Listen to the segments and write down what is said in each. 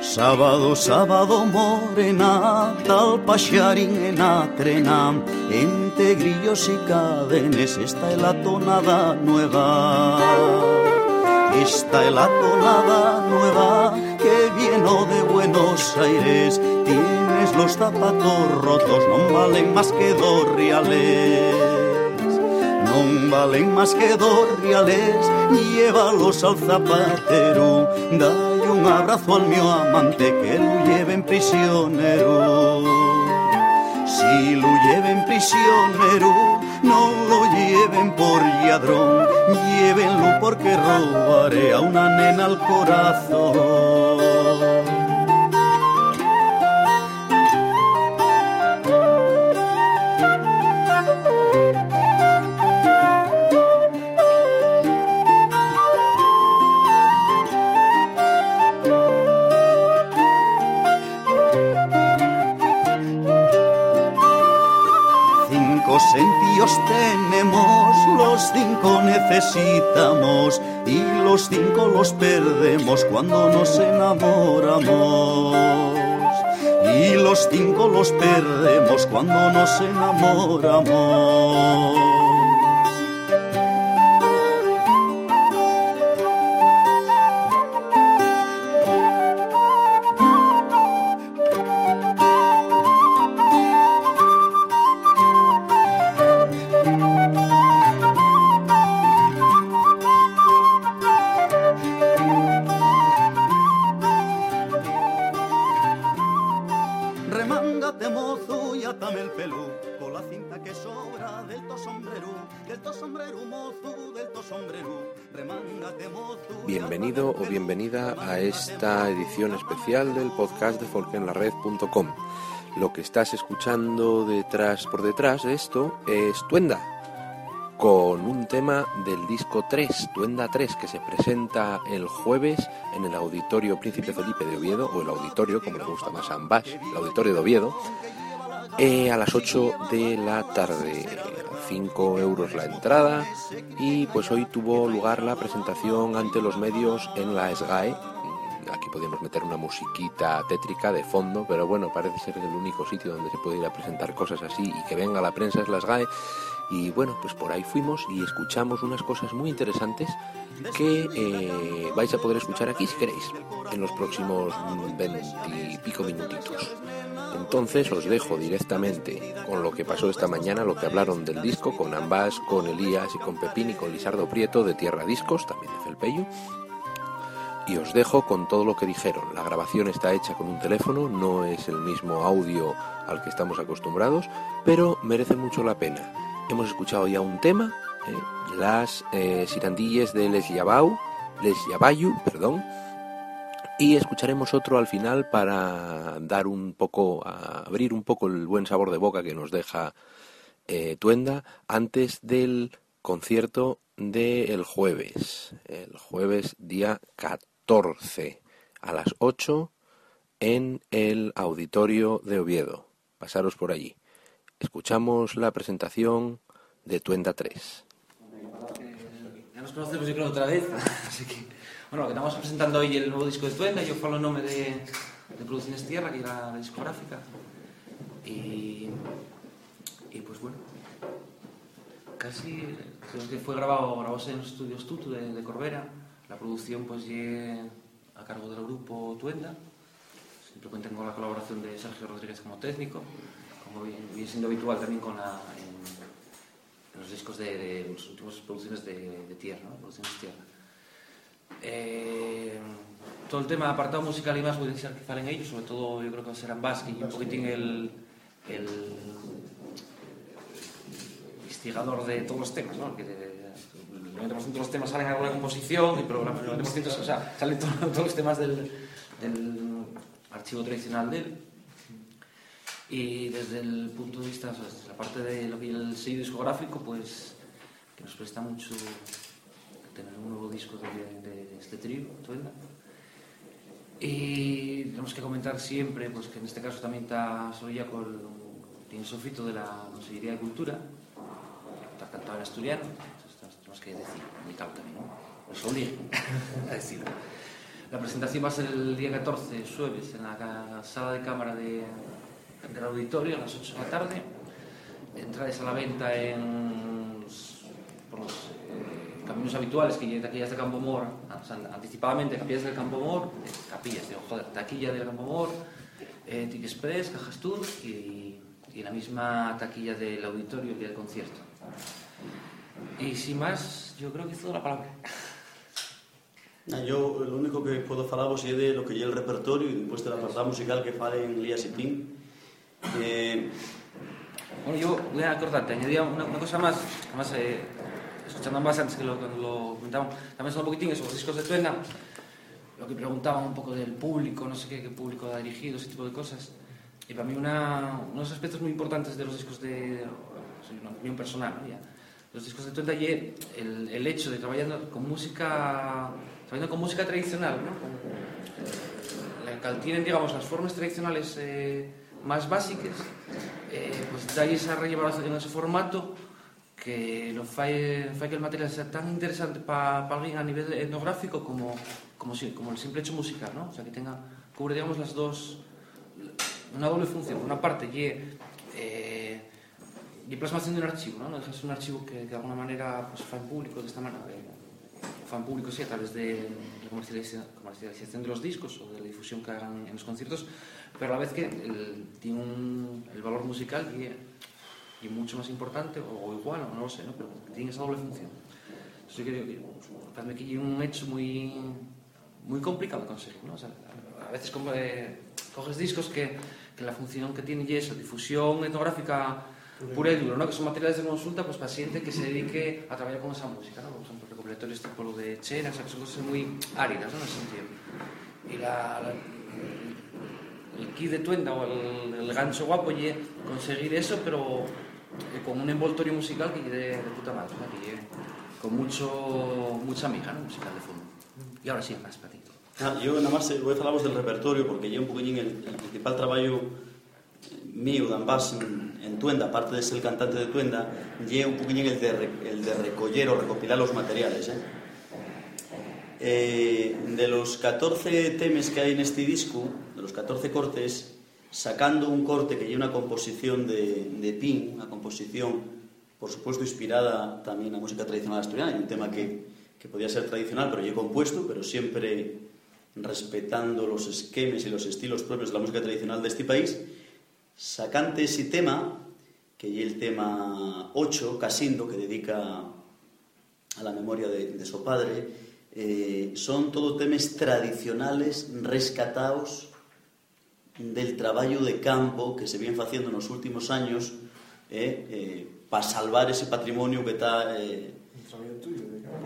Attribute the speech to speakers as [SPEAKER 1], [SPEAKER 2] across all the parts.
[SPEAKER 1] Sábado, sábado morena, tal paxarín en atrena, entre grillos y cadenes, esta es la tonada nueva. Esta es la tonada nueva que vino de Buenos Aires, tienes los zapatos rotos, no valen más que dos reales. No valen más que dos reales, llévalos al zapatero, un abrazo al mío amante que lo lleven prisionero. Si lo lleven prisionero, no lo lleven por ladrón, llévenlo porque robaré a una nena al corazón. Los perdemos cuando nos enamoramos. Y los cinco los perdemos cuando nos enamoramos.
[SPEAKER 2] Bienvenido o bienvenida a esta edición especial del podcast de folkenlared.com. Lo que estás escuchando detrás por detrás de esto es Tuenda, con un tema del disco 3, Tuenda 3, que se presenta el jueves en el Auditorio Príncipe Felipe de Oviedo, o el auditorio, como le gusta más a ambas, el Auditorio de Oviedo, eh, a las 8 de la tarde. 5 euros la entrada y pues hoy tuvo lugar la presentación ante los medios en la SGAE. Aquí podíamos meter una musiquita tétrica de fondo, pero bueno, parece ser el único sitio donde se puede ir a presentar cosas así y que venga la prensa es la SGAE. Y bueno, pues por ahí fuimos y escuchamos unas cosas muy interesantes que eh, vais a poder escuchar aquí si queréis, en los próximos 20 y pico minutitos. Entonces os dejo directamente con lo que pasó esta mañana, lo que hablaron del disco con Ambas, con Elías y con Pepín y con Lisardo Prieto de Tierra Discos, también de Felpeyu. Y os dejo con todo lo que dijeron. La grabación está hecha con un teléfono, no es el mismo audio al que estamos acostumbrados, pero merece mucho la pena. Hemos escuchado ya un tema, eh, las eh, sirandilles de Les Yabau, Les Yabayu, perdón, y escucharemos otro al final para dar un poco, abrir un poco el buen sabor de boca que nos deja eh, Tuenda antes del concierto del jueves, el jueves día 14 a las 8 en el auditorio de Oviedo. Pasaros por allí. Escuchamos la presentación de Tuenda 3.
[SPEAKER 3] Ya nos conocemos yo creo otra vez, así que Bueno, que estamos presentando hoy el nuevo disco de Tuenda, yo falo el nombre de, de Producciones Tierra, que era la discográfica. Y, y pues bueno, casi creo que fue grabado, grabóse en los estudios Tutu de, de Corbera. La producción pues llegue a cargo del grupo Tuenda. Siempre cuentan con la colaboración de Sergio Rodríguez como técnico, como viene siendo habitual también con la, en, en los discos de, de, las últimas producciones de, de Tierra, ¿no? Producciones Tierra. Eh, todo el tema de apartado musical y más voy a que falen ellos, sobre todo yo creo que serán Basque y un poquitín el, el instigador de todos los temas, ¿no? Que el 90% de los temas salen en alguna composición, y pero el 90% o sea, salen todos, todos los temas del, del archivo tradicional de él. Y desde el punto de vista, o sea, desde la parte de lo que es el sello discográfico, pues que nos presta mucho tener un nuevo disco de, este trío, Tuenda. Y tenemos que comentar siempre pues, que en este caso también está Soya con tiene sofito de la Consejería de Cultura, está cantado en asturiano, tenemos que decir, muy tal también, ¿no? Nos obliga a decirlo. La presentación va a ser el día 14, jueves, en la sala de cámara de, del auditorio a las 8 de la tarde. Entradas a la venta en los, por los eh, caminos habituales que hay taquillas de Campo Mor, anticipadamente capillas del Campo Mor, eh, capillas, de, joder, taquilla del Campo Mor, eh, Tic Express, Cajas Tour y, y la misma taquilla del auditorio día del concierto. Y sin más, yo creo que es toda la palabra.
[SPEAKER 1] Yo lo único que puedo falaros é de lo que lle el repertorio e despois de la apartado musical que falen Lías y Pin. Eh,
[SPEAKER 3] Bueno, yo voy a acordarte, añadía una, una cosa más, además, eh, escuchando más antes que lo, lo comentaban, también son un poquitín eso, los discos de Tuenda, lo que preguntaban un poco del público, no sé qué, qué público ha dirigido, ese tipo de cosas. Y para mí una, unos aspectos muy importantes de los discos de, soy una opinión personal, ¿no? ya, los discos de Tuenda y el, el hecho de trabajar con música, trabajando con música tradicional, ¿no? Con, la que tienen, digamos, las formas tradicionales eh, más básicas, eh, pues da esa relevancia en ese formato que lo fai, fai que el material sea tan interesante para pa alguien a nivel etnográfico como, como, como el simple hecho musical, ¿no? O sea, que tenga, cubre, digamos, las dos, una doble función. Por una parte, y eh, y plasmación de un archivo, ¿no? Dejas un archivo que, que de alguna manera pues, en público de esta manera, eh, fa en público, sí, a través de la comercialización, comercialización de los discos o de la difusión que hagan en los conciertos, pero a la vez que el, tiene un, el valor musical y, y mucho más importante, o, igual, o no lo sé, ¿no? pero tiene esa doble función. Entonces yo creo que parece que hay un hecho muy, muy complicado de conseguir. ¿no? O sea, a veces como, eh, coges discos que, que la función que tiene y eso, difusión etnográfica pura y dura, ¿no? que son materiales de consulta pues, para gente que se dedique a trabajar con esa música, ¿no? por ejemplo, recopilatorios tipo lo de Chera, o sea, que son cosas muy áridas ¿no? en ese sentido. Y la, la el kit de tuenda o el, el gancho guapo y conseguir eso, pero eh, con un envoltorio musical que de, de puta madre, ¿no? que con mucho, mucha amiga ¿no? musical de fondo. Y ahora sí, más patito.
[SPEAKER 1] ah, yo nada más voy a falaros del repertorio porque lle un poquillín el, el principal traballo mío de ambas en, en Tuenda, aparte de ser el cantante de Tuenda, lle un poquillín el de, el de recoller o recopilar los materiales, eh? Eh, de los 14 temes que hay en este disco, de los 14 cortes, sacando un corte que lleva una composición de, de Pin, una composición, por supuesto, inspirada también en la música tradicional asturiana, un tema que, que podía ser tradicional, pero yo compuesto, pero siempre respetando los esquemas y los estilos propios de la música tradicional de este país, sacante ese tema, que es el tema 8, Casindo, que dedica a la memoria de su padre, eh, son todo temas tradicionales rescatados del traballo de campo que se viene facendo nos últimos años eh, eh, para salvar ese patrimonio que está eh,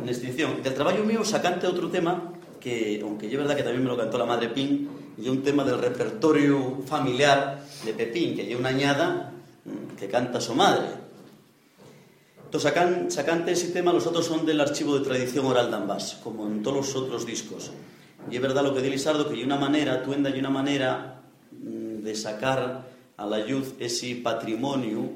[SPEAKER 1] en extinción. Del traballo mío sacante outro tema que, aunque é verdad que tamén me lo cantó la madre Pin, é un tema del repertorio familiar de Pepín, que é unha añada mm, que canta su madre. Entonces, sacan, sacante ese tema, los otros son del archivo de tradición oral de Ambas, como en todos los otros discos. Y es verdad lo que dice Lizardo, que hay una manera, Tuenda, hay una manera mm, de sacar a la luz ese patrimonio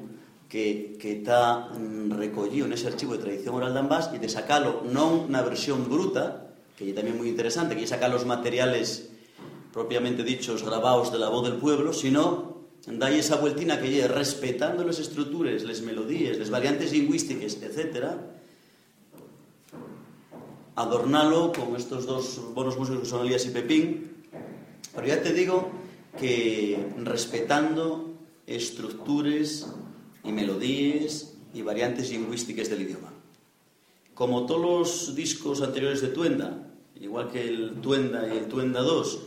[SPEAKER 1] que, está mm, recollido en ese archivo de tradición oral de Ambas y de sacarlo non na versión bruta, que é tamén moi interesante, que é sacar los materiales propiamente dichos grabados de la voz del pueblo, sino dai esa vueltina que lle respetando las estructuras, les melodías, les variantes lingüísticas, etc. Adornalo con estos dos buenos músicos que son Elías y Pepín. Pero ya te digo que respetando estructuras y melodías y variantes lingüísticas del idioma. Como todos los discos anteriores de Tuenda, igual que el Tuenda y el Tuenda 2,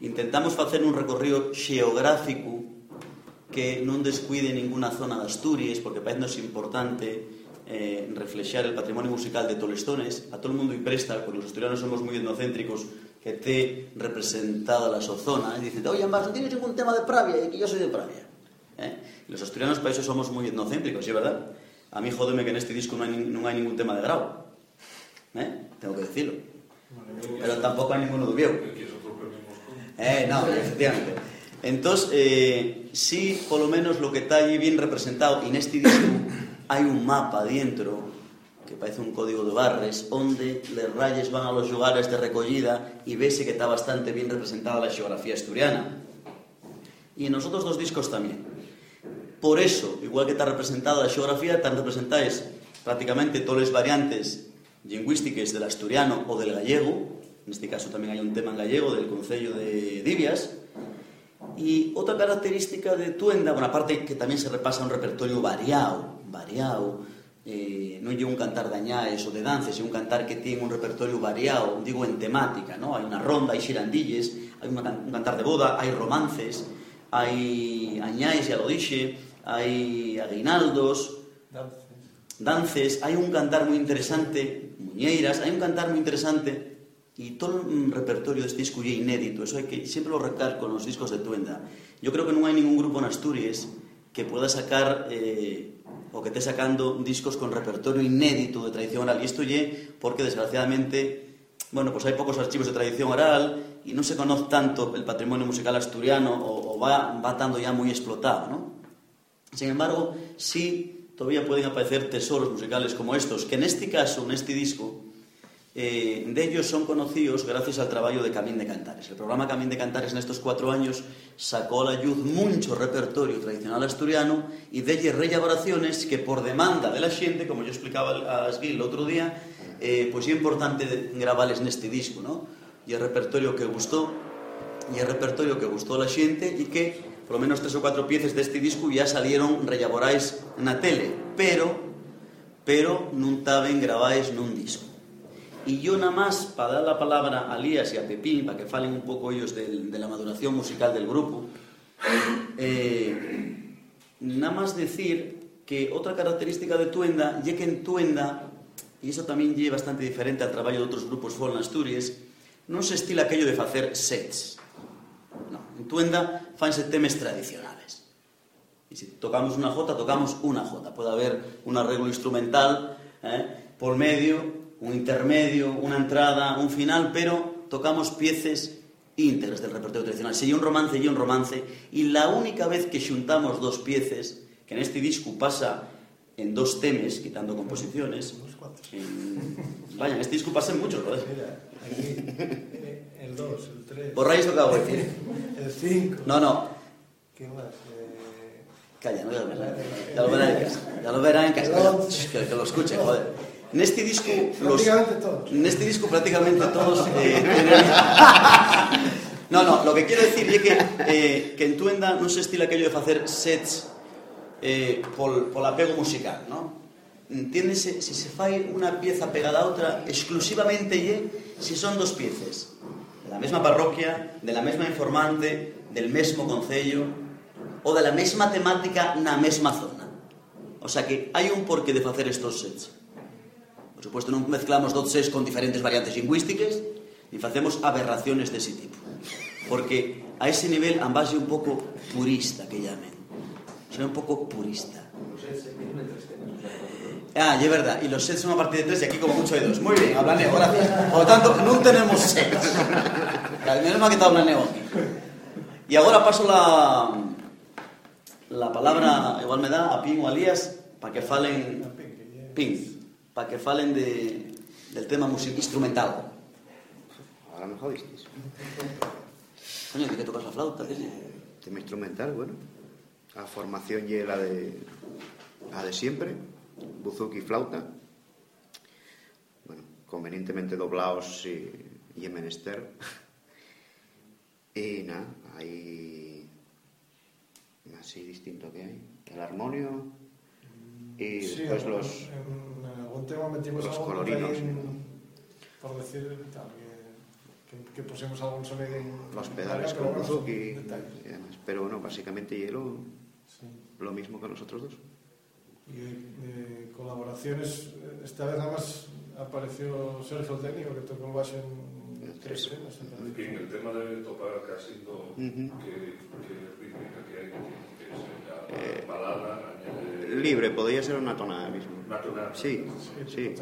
[SPEAKER 1] intentamos hacer un recorrido geográfico que non descuide ninguna zona de Asturias, porque parece importante eh, reflexar el patrimonio musical de Tolestones. A todo el mundo y presta, porque los asturianos somos muy etnocéntricos, que te representada la su zona. Y dicen, oye, Ambas, no tienes ningún tema de Pravia, y que yo soy de Pravia. ¿Eh? Los asturianos para eso somos muy etnocéntricos, ¿sí verdad? A mí jódeme que en este disco no hay, no hay ningún tema de grau. ¿Eh? Tengo que decirlo. Pero tampoco hay ninguno de Vieu. Eh, no, efectivamente. Entonces, eh, sí, por lo menos lo que está ahí bien representado, y en este disco hay un mapa dentro, que parece un código de barres, donde las rayas van a los lugares de recogida y vese que está bastante bien representada la geografía asturiana. Y en los otros dos discos también. Por eso, igual que está representada la geografía, están representadas prácticamente todas las variantes lingüísticas del asturiano o del gallego. En este caso también hay un tema en gallego del Concello de Divias. E outra característica de Tuenda, bueno, parte que tamén se repasa un repertorio variado, variado, eh, non lle un cantar de añaes ou de dances, é un cantar que ten un repertorio variado, digo en temática, ¿no? hai unha ronda, hai xirandilles, hai un cantar de boda, hai romances, hai añáis, xa lo dixe, hai aguinaldos, dances, dances hai un cantar moi interesante, muñeiras, hai un cantar moi interesante e todo un repertorio deste disco é inédito, eso é que sempre lo recalco nos discos de Tuenda. Yo creo que non hai ningún grupo en Asturias que pueda sacar eh, o que esté sacando discos con repertorio inédito de tradición oral. Y isto lle porque, desgraciadamente, bueno, pues hai poucos archivos de tradición oral e non se conoce tanto el patrimonio musical asturiano o, o va, va estando ya moi explotado, ¿no? Sin embargo, sí todavía pueden aparecer tesoros musicales como estos, que en este caso, en este disco, eh, de ellos son conocidos gracias al traballo de Camín de Cantares. El programa Camín de Cantares nestes cuatro años sacou a la luz mucho repertorio tradicional asturiano e delle rellaboraciones que por demanda de la xente, como yo explicaba a Asguil outro día, eh, pois pues es importante gravales neste disco, ¿no? E o repertorio que gustou, e o repertorio que gustou a la xente e que por lo menos tres ou cuatro pieces deste disco ya salieron rellaborais na tele, pero pero non taben gravais nun disco. Y yo nada más, para dar la palabra a Lías y a Pepín, para que falen un poco ellos de, de la maduración musical del grupo, eh, nada más decir que otra característica de Tuenda, ya que en Tuenda, y eso también lleva bastante diferente al trabajo de otros grupos fuera en Asturias, non se estila aquello de facer sets. No, en Tuenda fanse temas tradicionales. Y si tocamos una jota, tocamos una jota. Puede haber un arreglo instrumental eh, por medio un intermedio, una entrada, un final, pero tocamos piezas íntegras del repertorio tradicional. Si un romance y un romance, y la única vez que xuntamos dos piezas, que en este disco pasa en dos temes, quitando composiciones, en... vaya, en este disco pasan muchos, ¿verdad?
[SPEAKER 4] Mira, aquí, el 2, el 3.
[SPEAKER 1] Borráis lo que acabo de decir.
[SPEAKER 4] El 5.
[SPEAKER 1] No, no.
[SPEAKER 4] ¿Qué más? Eh...
[SPEAKER 1] Calla, no, ya lo verán en casa. Ya lo en casa. Que, que lo escuchen, joder. Neste disco
[SPEAKER 4] los, todos.
[SPEAKER 1] Neste disco prácticamente todos eh, No, no, lo que quiero decir é que eh, que en Tuenda non se estila aquello de facer sets eh, pol, pol apego musical, ¿no? Entiéndese, si se fai unha pieza pegada a outra, exclusivamente lle si son dos piezas de la mesma parroquia, de la mesma informante, del mesmo concello ou de la mesma temática na mesma zona. O sea que hai un porqué de facer estos sets. Por supuesto, non mezclamos doces con diferentes variantes lingüísticas, ni facemos aberraciones dese tipo. Porque a ese nivel ambas un pouco purista, que llamen. Soy un pouco purista. Ah, y es verdad. Y los sets son a partir de tres y aquí como mucho de dos. Muy bien, habla Neo, gracias. Por lo tanto, non tenemos sets. Menos mal que está Neo aquí. Y ahora paso la, la palabra, igual me da, a Pin o a Lías, para que falen... Pin para que falen de, del tema music instrumental.
[SPEAKER 5] Ahora me jodistes.
[SPEAKER 1] Coño, que tocas la flauta? ¿qué
[SPEAKER 5] Tema instrumental, bueno. A formación y la de, la de siempre, buzuki y flauta. Bueno, convenientemente doblados y, y en menester. Y nada, hay así distinto que hay. El armonio y
[SPEAKER 4] sí,
[SPEAKER 5] pues
[SPEAKER 4] en,
[SPEAKER 5] los
[SPEAKER 4] en, en, algún tema metimos
[SPEAKER 5] los
[SPEAKER 4] algo
[SPEAKER 5] colorinos.
[SPEAKER 4] ahí, por decir también que, que pusimos algún sonido en,
[SPEAKER 5] los pedales con Buzuki y demás. Pero bueno básicamente hielo
[SPEAKER 4] sí.
[SPEAKER 5] lo mismo que nosotros dos.
[SPEAKER 4] Y eh, colaboraciones esta vez nada más apareció Sergio el técnico que tocó el bajo
[SPEAKER 5] en
[SPEAKER 4] tres.
[SPEAKER 5] escenas
[SPEAKER 4] y en
[SPEAKER 6] el tema de topar casi todo,
[SPEAKER 5] uh -huh.
[SPEAKER 6] que, que rítmica que hay? Que es la
[SPEAKER 5] eh,
[SPEAKER 6] balada añade
[SPEAKER 5] libre, podía ser una tonada mismo.
[SPEAKER 6] Una tonada?
[SPEAKER 5] Sí,
[SPEAKER 4] sí.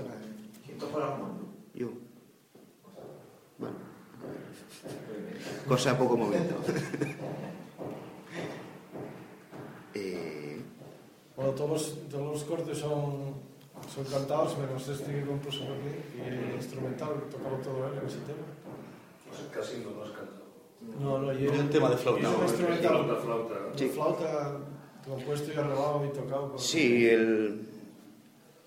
[SPEAKER 7] Quinto fora la mano?
[SPEAKER 5] Yo. Bueno, Cosa poco momento. eh...
[SPEAKER 4] Bueno, todos, todos os cortes son son cantados, menos este que compuso por mí, el instrumental, tocaba todo él en ese tema.
[SPEAKER 6] Pues casi no nos cantado.
[SPEAKER 4] No, no, y
[SPEAKER 1] era un tema de flauta.
[SPEAKER 4] Es un instrumental.
[SPEAKER 6] Flauta, flauta.
[SPEAKER 4] Sí. Flauta, compuesto y arreglado y tocado. por-
[SPEAKER 5] Sí, el,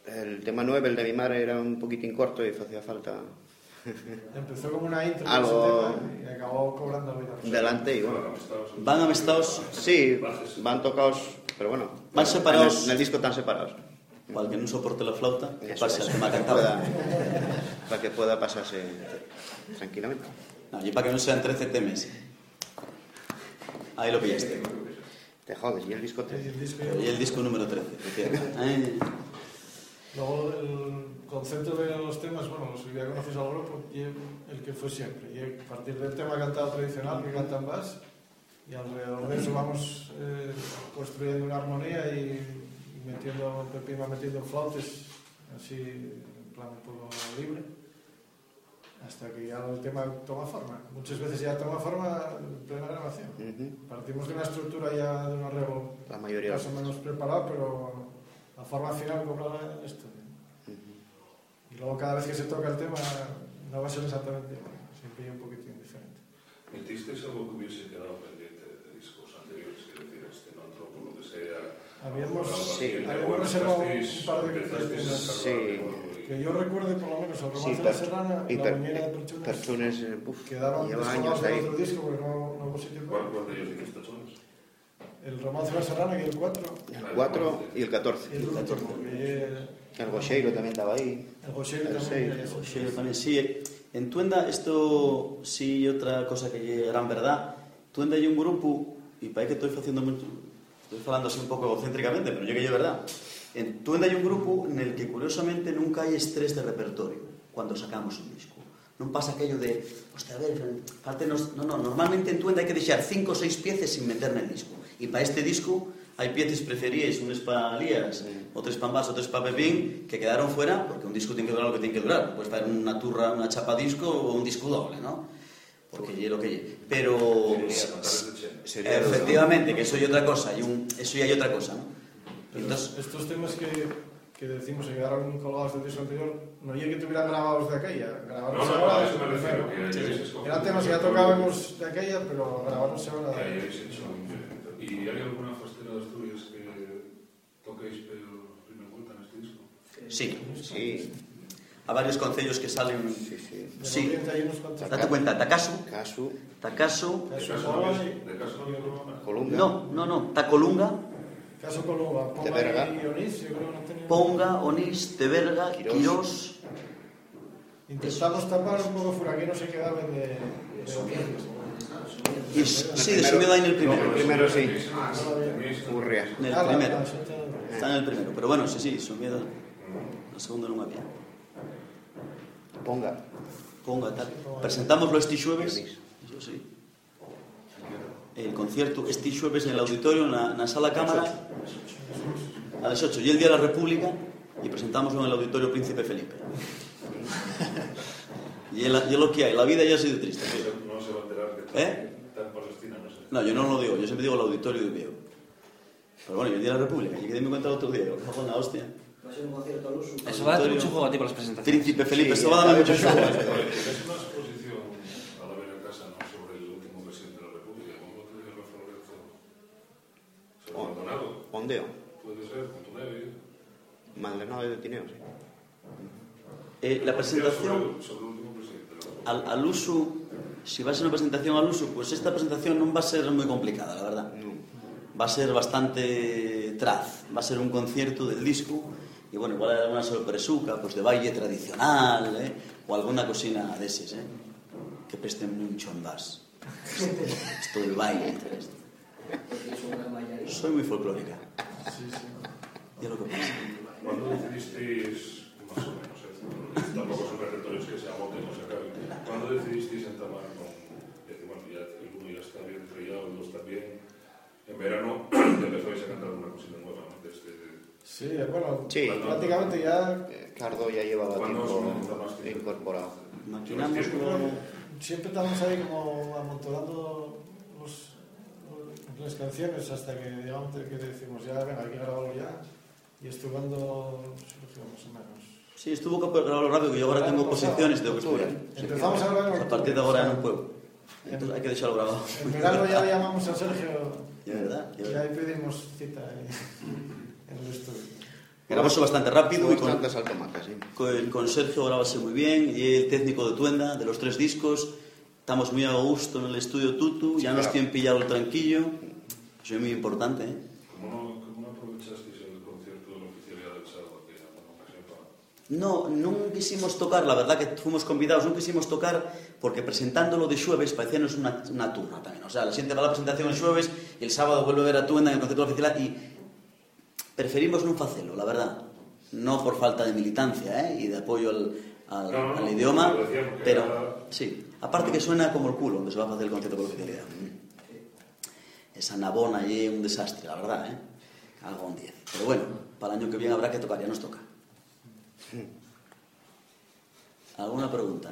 [SPEAKER 5] el tema 9, el de mi madre, era un poquitín corto y hacía falta
[SPEAKER 4] Empezó como una intro
[SPEAKER 5] Algo-
[SPEAKER 4] y acabó cobrando vida.
[SPEAKER 5] delante y bueno.
[SPEAKER 1] Van amestados,
[SPEAKER 5] Sí, van tocados, pero bueno.
[SPEAKER 1] Van separados.
[SPEAKER 5] En el, en el disco están separados.
[SPEAKER 1] para el que no soporte la flauta, que
[SPEAKER 5] Eso
[SPEAKER 1] pase al tema cantado.
[SPEAKER 5] para que pueda pasarse tranquilamente.
[SPEAKER 1] No, y para que no sean 13 temes. Ahí lo pillaste.
[SPEAKER 5] Te jodes, y el disco 13.
[SPEAKER 4] Y el disco,
[SPEAKER 1] y el disco número 13,
[SPEAKER 4] Luego el concepto de los temas, bueno, si ya conoces al grupo, el que fue siempre. Y a partir del tema cantado tradicional que cantan más, y alrededor de eso vamos eh, construyendo una armonía y metiendo, Pepín va metiendo flautes, así en plan un poco libre. Hasta que ya el tema toma forma. Muchas veces ya toma forma en plena grabación.
[SPEAKER 5] Ujú.
[SPEAKER 4] Partimos de una estructura ya de un arreglo
[SPEAKER 5] La mayoría.
[SPEAKER 4] más o menos preparado, pero la forma final cobra en esto. Y luego cada vez que se toca el tema no va a ser exactamente igual, siempre un poquitín diferente.
[SPEAKER 6] ¿Metisteis algo que hubiese quedado pendiente de discos anteriores? Es decir, este no entró por lo que sea.
[SPEAKER 4] Habíamos,
[SPEAKER 5] Sí,
[SPEAKER 4] habíamos reservado un par de
[SPEAKER 5] Sí.
[SPEAKER 4] Que yo recuerde por lo menos el romance
[SPEAKER 5] Sí,
[SPEAKER 4] de la Serrana
[SPEAKER 5] y
[SPEAKER 4] la bañera de Perchunas
[SPEAKER 5] Perchunes, eh, uf, lleva
[SPEAKER 4] descolgados
[SPEAKER 5] años ahí.
[SPEAKER 4] otro disco porque no, no hubo sitio
[SPEAKER 6] ¿Cuál, de ellos dices tachones?
[SPEAKER 4] el romance de la Serrana que es el 4
[SPEAKER 5] El 4 y el 14.
[SPEAKER 4] y el último que
[SPEAKER 5] El Gocheiro también estaba ahí.
[SPEAKER 4] el José
[SPEAKER 5] El
[SPEAKER 4] también
[SPEAKER 5] seis.
[SPEAKER 4] ya-
[SPEAKER 1] Sí, yo también sí. En Tuenda, esto sí, otra cosa que é gran verdad. Tuenda hai un grupo, e para que estoy haciendo mucho, estoy falando así un pouco egocéntricamente, pero yo que é verdad. En Tuenda hai un grupo en el que curiosamente nunca hai estrés de repertorio cuando sacamos un disco. Non pasa aquello de, hostia, a ver, faltenos... No, no, normalmente en Tuenda hai que deixar cinco ou seis piezas sin meter en el disco. E para este disco hai piezas preferíes, unes para Lías, outros para Mbas, outros para Pepín, que quedaron fuera, porque un disco tiene que durar lo que tiene que durar. Podes fazer unha turra, unha chapa disco ou un disco doble, ¿no? Porque lle lo que lle. Pero...
[SPEAKER 6] Sería.
[SPEAKER 5] Sería
[SPEAKER 1] Efectivamente, que eso hay otra cosa, y un, eso ya hay otra cosa, ¿no?
[SPEAKER 4] Pero
[SPEAKER 1] Entonces,
[SPEAKER 4] estos temas que, que decimos que quedaron colgados del disco anterior, no había que tuvieran grabados de aquella, grabados
[SPEAKER 6] no, no,
[SPEAKER 4] ahora
[SPEAKER 6] no, eso me refiero, que
[SPEAKER 4] sí, sí. Eran temas que ya tocábamos de aquella, pero grabados ahora.
[SPEAKER 6] Que hayáis hecho ¿Y hay alguna fastera de Asturias que toquéis pero primera vuelta en este disco?
[SPEAKER 1] Sí,
[SPEAKER 5] sí.
[SPEAKER 1] A varios concellos que salen...
[SPEAKER 5] Sí, sí.
[SPEAKER 1] sí. Date cuenta, Takasu.
[SPEAKER 5] Takasu.
[SPEAKER 1] Takasu.
[SPEAKER 6] Takasu.
[SPEAKER 4] Takasu.
[SPEAKER 6] Takasu. No, no,
[SPEAKER 1] no. Tacolunga.
[SPEAKER 4] Caso Colunga, Ponga
[SPEAKER 5] Berga.
[SPEAKER 4] y Onís, yo creo que no.
[SPEAKER 1] Ponga, Onís, Teberga,
[SPEAKER 5] Quirós.
[SPEAKER 1] Quirós...
[SPEAKER 4] Intentamos tapar un poco fuera que no se quedaban de... de.
[SPEAKER 1] Y, sí, de Sumedo hay en el
[SPEAKER 5] El
[SPEAKER 1] primero.
[SPEAKER 5] primero sí.
[SPEAKER 6] Tenéis-
[SPEAKER 5] Urria.
[SPEAKER 1] En el
[SPEAKER 4] Ah, la-
[SPEAKER 1] primero.
[SPEAKER 4] la
[SPEAKER 1] Está en el primero. Pero bueno, sí, sí, Sumedo... El segundo non había.
[SPEAKER 5] Ponga.
[SPEAKER 1] Ponga, tal. Presentámoslo este xueves. Eso sí. El concierto este xueves en el auditorio, na, na sala cámara, a las 8. Y el Día de la República, y presentámoslo en el auditorio Príncipe Felipe. y, es lo que hay, la vida ya ha sido triste.
[SPEAKER 6] No se va a enterar que
[SPEAKER 1] ¿Eh?
[SPEAKER 6] en Palestina, no sé.
[SPEAKER 1] No, yo no lo digo, yo siempre digo el auditorio de Viego. Pero bueno, y el Día de la República, y que me cuenta el otro día, que fue la hostia.
[SPEAKER 7] Va a ser un concierto al uso.
[SPEAKER 3] Eso va a dar mucho juego a ti por las presentaciones.
[SPEAKER 1] Príncipe Felipe,
[SPEAKER 5] Sí,
[SPEAKER 1] esto va a dar mucho juego.
[SPEAKER 5] mucho
[SPEAKER 6] Es una exposición a la vera casa ¿no? sobre el último presidente de la República. ¿Cómo te dice Rafa Lorenzo? Sobre
[SPEAKER 5] Oh.
[SPEAKER 6] Maldonado.
[SPEAKER 5] Ondeo.
[SPEAKER 6] Puede ser, con tu neve.
[SPEAKER 5] Maldonado de Tineo, sí.
[SPEAKER 1] Eh, la presentación... Al, al uso, si va a ser una presentación al uso, pues esta presentación no va a ser muy complicada, la verdad.
[SPEAKER 5] No.
[SPEAKER 1] Va a ser bastante traz, va a ser un concierto del disco y bueno, igual hay alguna sorpresuca, pues de baile tradicional, ¿eh? o alguna cocina de esos, ¿eh? que presten mucho en vas. Esto del baile. esto. Soy muy folclórica.
[SPEAKER 4] Sí, sí.
[SPEAKER 1] Y es lo que pasa.
[SPEAKER 6] ¿Cuándo decidisteis, más o menos, eh, tampoco son repertorios que se agoten o se acaben, ¿cuándo decidisteis entamar con, decir, bueno, ya el uno ya está bien trillado, el dos también, en verano ya empezáis a cantar una cosita nueva, ¿no? Desde,
[SPEAKER 4] Sí, bueno,
[SPEAKER 5] Sí.
[SPEAKER 4] prácticamente ya
[SPEAKER 5] Cardo ya llevaba
[SPEAKER 6] ¿Cuándo os
[SPEAKER 5] tiempo incorporado.
[SPEAKER 1] Maquinamos
[SPEAKER 4] que siempre estamos ahí como amontonando los, las canciones hasta que digamos que decimos ya, venga, hay que grabarlo ya. Y esto cuando surgió más o menos.
[SPEAKER 1] Sí, estuvo que grabarlo rápido, que yo ahora tengo posiciones, tengo que estudiar.
[SPEAKER 4] Empezamos a grabar en
[SPEAKER 1] A partir de ahora no puedo. Entonces hay que dejarlo grabado.
[SPEAKER 4] En verano ya le llamamos a Sergio
[SPEAKER 1] De verdad,
[SPEAKER 4] y
[SPEAKER 1] verdad.
[SPEAKER 4] ahí pedimos cita en, el estudio.
[SPEAKER 1] Grabóse bastante rápido y con,
[SPEAKER 5] Bastante sí.
[SPEAKER 1] con, con Sergio grabase muy bien y el técnico de Tuenda de los tres discos. Estamos muy a gusto en el estudio Tutu, ya nos
[SPEAKER 5] claro.
[SPEAKER 1] tienen pillado el tranquillo. Eso es muy importante, ¿eh?
[SPEAKER 6] ¿Cómo no, cómo no aprovechasteis el concierto de la oficialidad del sábado, que era una.
[SPEAKER 1] No, non quisimos tocar, la verdad que fuimos convidados, non quisimos tocar porque presentándolo de xueves parecíanos unha, unha turna tamén. O sea, la xente va a la presentación el xueves e el sábado vuelve a ver a Tuenda en el concepto oficial e preferimos non facelo, la verdad. No por falta de militancia ¿eh? y de apoyo al, al,
[SPEAKER 6] No, no,
[SPEAKER 1] al
[SPEAKER 6] no,
[SPEAKER 1] idioma, pero
[SPEAKER 6] era-
[SPEAKER 1] sí, aparte que suena como el culo donde se va a hacer el concepto de oficialidad. Esa nabona allí un desastre, la verdad, ¿eh? Algo un 10. Pero bueno, para el año que viene habrá que tocar, ya nos toca. ¿Alguna pregunta?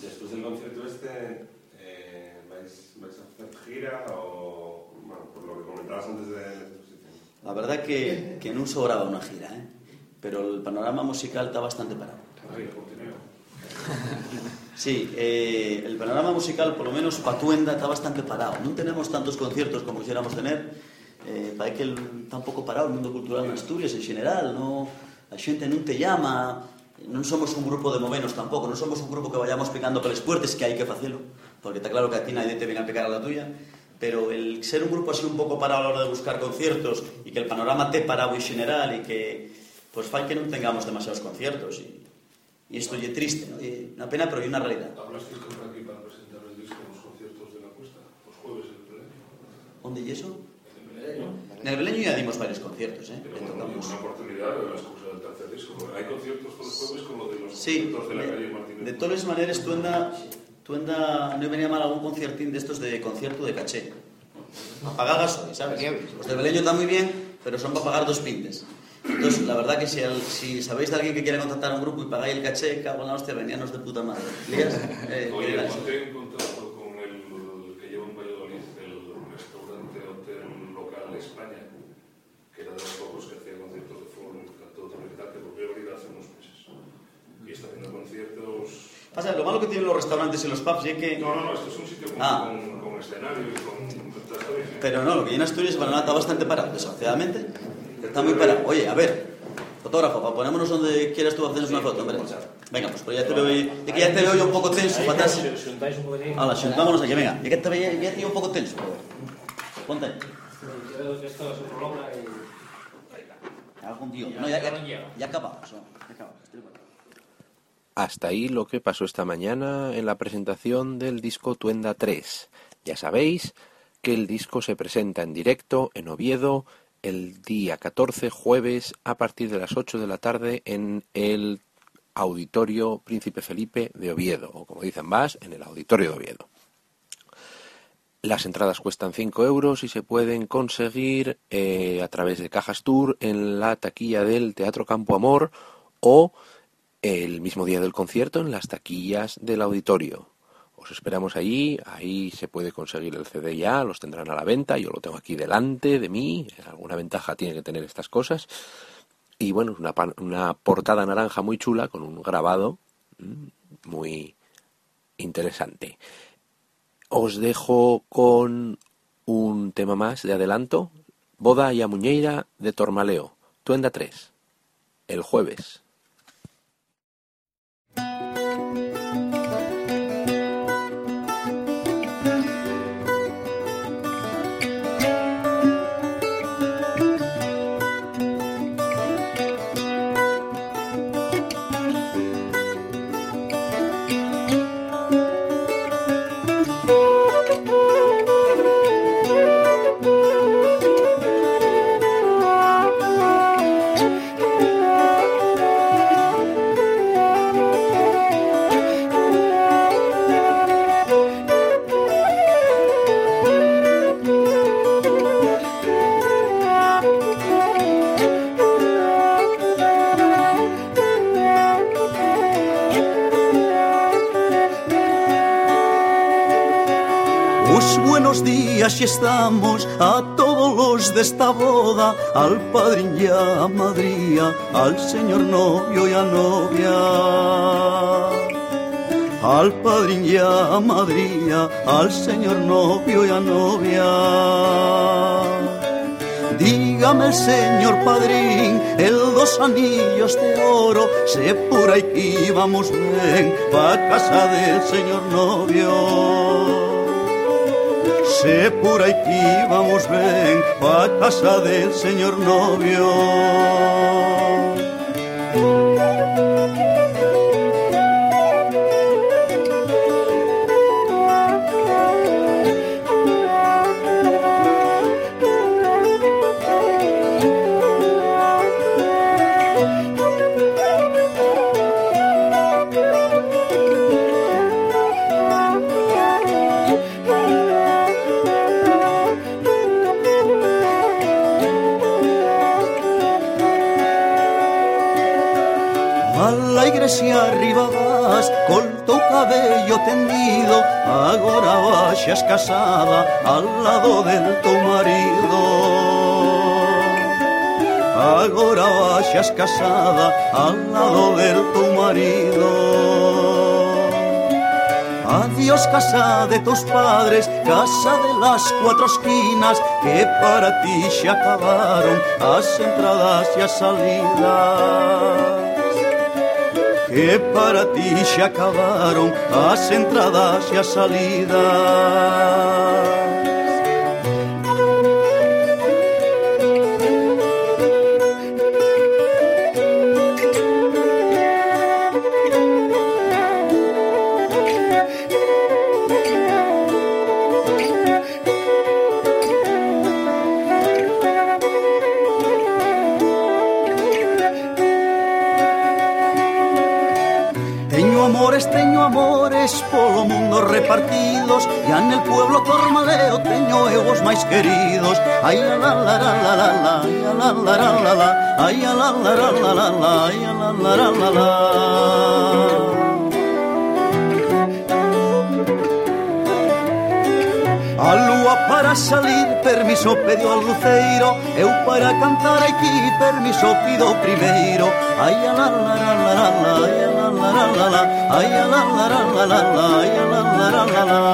[SPEAKER 8] Después del concierto este, eh, ¿vais, ¿vais a hacer gira o, bueno, por lo que comentabas antes de la
[SPEAKER 1] verdad que, que non sobraba una gira, ¿eh? pero el panorama musical está bastante parado.
[SPEAKER 6] Ay.
[SPEAKER 1] Sí, eh, el panorama musical, por lo menos Patuenda, está bastante parado. Non tenemos tantos conciertos como quisiéramos tener. Eh, que está un parado el mundo cultural en Asturias en general. No, a xente non te llama, non somos un grupo de movenos tampouco, non somos un grupo que vayamos picando peles puertes, que hai que facelo, porque está claro que aquí nadie te venga a picar a la tuya, pero el ser un grupo así un pouco parado a la hora de buscar conciertos e que el panorama te parado en general e que pues fai que non tengamos demasiados conciertos e isto lle triste, ¿no? E unha pena, pero é unha realidad.
[SPEAKER 6] ¿Hablasteis con aquí para presentar el disco en los conciertos de la Cuesta? Los jueves en Belén.
[SPEAKER 1] Onde lle eso? En el Beleño ya dimos varios conciertos, ¿eh?
[SPEAKER 6] Pero bueno,
[SPEAKER 1] tocamos.
[SPEAKER 6] una oportunidad de la excusa del tercer disco. Hay conciertos todos los jueves como de los
[SPEAKER 1] Sí,
[SPEAKER 6] conciertos de la calle
[SPEAKER 1] de,
[SPEAKER 6] Martínez.
[SPEAKER 1] de todas maneras, Tuenda, Tuenda no venía mal algún conciertín de estos de concierto de caché. A pagar gasoil, ¿sabes? Los del Beleño están muy bien, pero son para pagar dos pintes. Entonces, la verdad que si, al- si sabéis de alguien que quiere contactar a un grupo y pagáis el caché, cago en la hostia, veníanos de puta madre. ¿Lías? Eh,
[SPEAKER 6] Oye,
[SPEAKER 1] ¿qué dirás?
[SPEAKER 6] ponte en contacto con el que lleva en Valladolid el restaurante Hotel Local España, que era de los pocos que hacía conciertos de fútbol, cantó también tal, que volvió a abrir hace unos meses. Y está haciendo conciertos...
[SPEAKER 1] Pasa, lo malo que tienen los restaurantes y los pubs es que...
[SPEAKER 6] No, no, no, esto es un sitio con,
[SPEAKER 1] Ah.
[SPEAKER 6] con, con escenario y con...
[SPEAKER 1] Pero no, lo que viene a Asturias el panorama está bastante parado, desgraciadamente. Está muy parado. Oye, a ver, fotógrafo, para ponernos donde quieras tú hacernos una foto, hombre. Venga, pues, pues ya te veo, es que ya te veo yo un poco tenso, para atrás. Xuntámonos aquí, venga. Ya que te veía, ya te veo un poco tenso, joder. Ponte ahí.
[SPEAKER 7] Creo que esto prolonga y...
[SPEAKER 1] Algún tío. No, ya, ya, ya acabamos, ¿no? Ya acabamos. estoy de acuerdo.
[SPEAKER 2] Hasta ahí lo que pasó esta mañana en la presentación del disco Tuenda 3. Ya sabéis que el disco se presenta en directo en Oviedo el día 14 jueves a partir de las 8 de la tarde en el Auditorio Príncipe Felipe de Oviedo, o como dicen más, en el Auditorio de Oviedo. Las entradas cuestan 5 euros y se pueden conseguir eh, a través de Cajas Tour en la taquilla del Teatro Campo Amor o el mismo día del concierto en las taquillas del auditorio. Os esperamos allí, ahí se puede conseguir el CD ya, los tendrán a la venta, yo lo tengo aquí delante de mí, alguna ventaja tiene que tener estas cosas. Y bueno, una, una portada naranja muy chula con un grabado mm, muy interesante. Os dejo con un tema más de adelanto, Boda y a Muñeira de Tormaleo, Tuenda 3, el jueves.
[SPEAKER 1] Estamos a todos los de esta boda, al padrín y a madría, al señor novio y a novia. al padrín y a madrina, al señor novio y a novia. Dígame, señor padrín, el dos anillos de oro, se pura y vamos bien pa' casa del señor novio. Se pura y vamos bien pa' casa del señor novio. Iglesia arriba vas, col tu cabello tendido, agora baixas casada al lado del tu marido. Agora baixas casada al lado del tu marido. Adiós casa de tus padres, casa de las cuatro esquinas, que para ti se acabaron las entradas y las salidas que para ti se acabaron las entradas y las salidas. Repartidos Ya en el pueblo tormaleo teño eu os máis queridos Ai la la la la la la Ai la la la la la Ai la la la la la la Ai la la la la la A lúa para salir, permiso pediu al luceiro Eu para cantar aquí, permiso pido primeiro Ai la la la la la Ai la la la la la Ai la la la la la Ai la la la la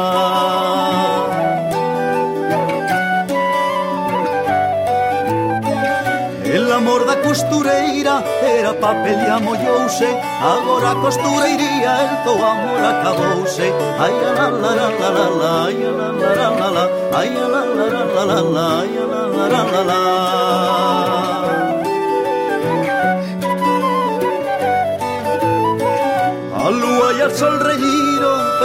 [SPEAKER 1] El amor da costureira era papel e amollouse Agora a costureiría el teu amor acabouse Ai la la la la la la Ai la la la la la Ai la la la la la la Ai la la la la la A lúa e al sol reñía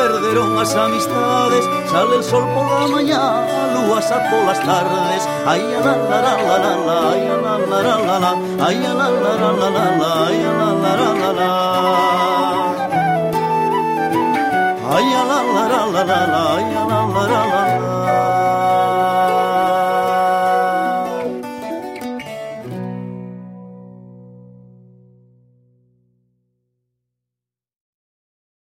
[SPEAKER 1] perderon as amistades Sale el sol pola mañá, a lúa xa polas tardes Ai a la la la la la la, la la la la la Ai a la la la la la la, ai a la la la la la Ai a la la la la la la, ai a la la la la la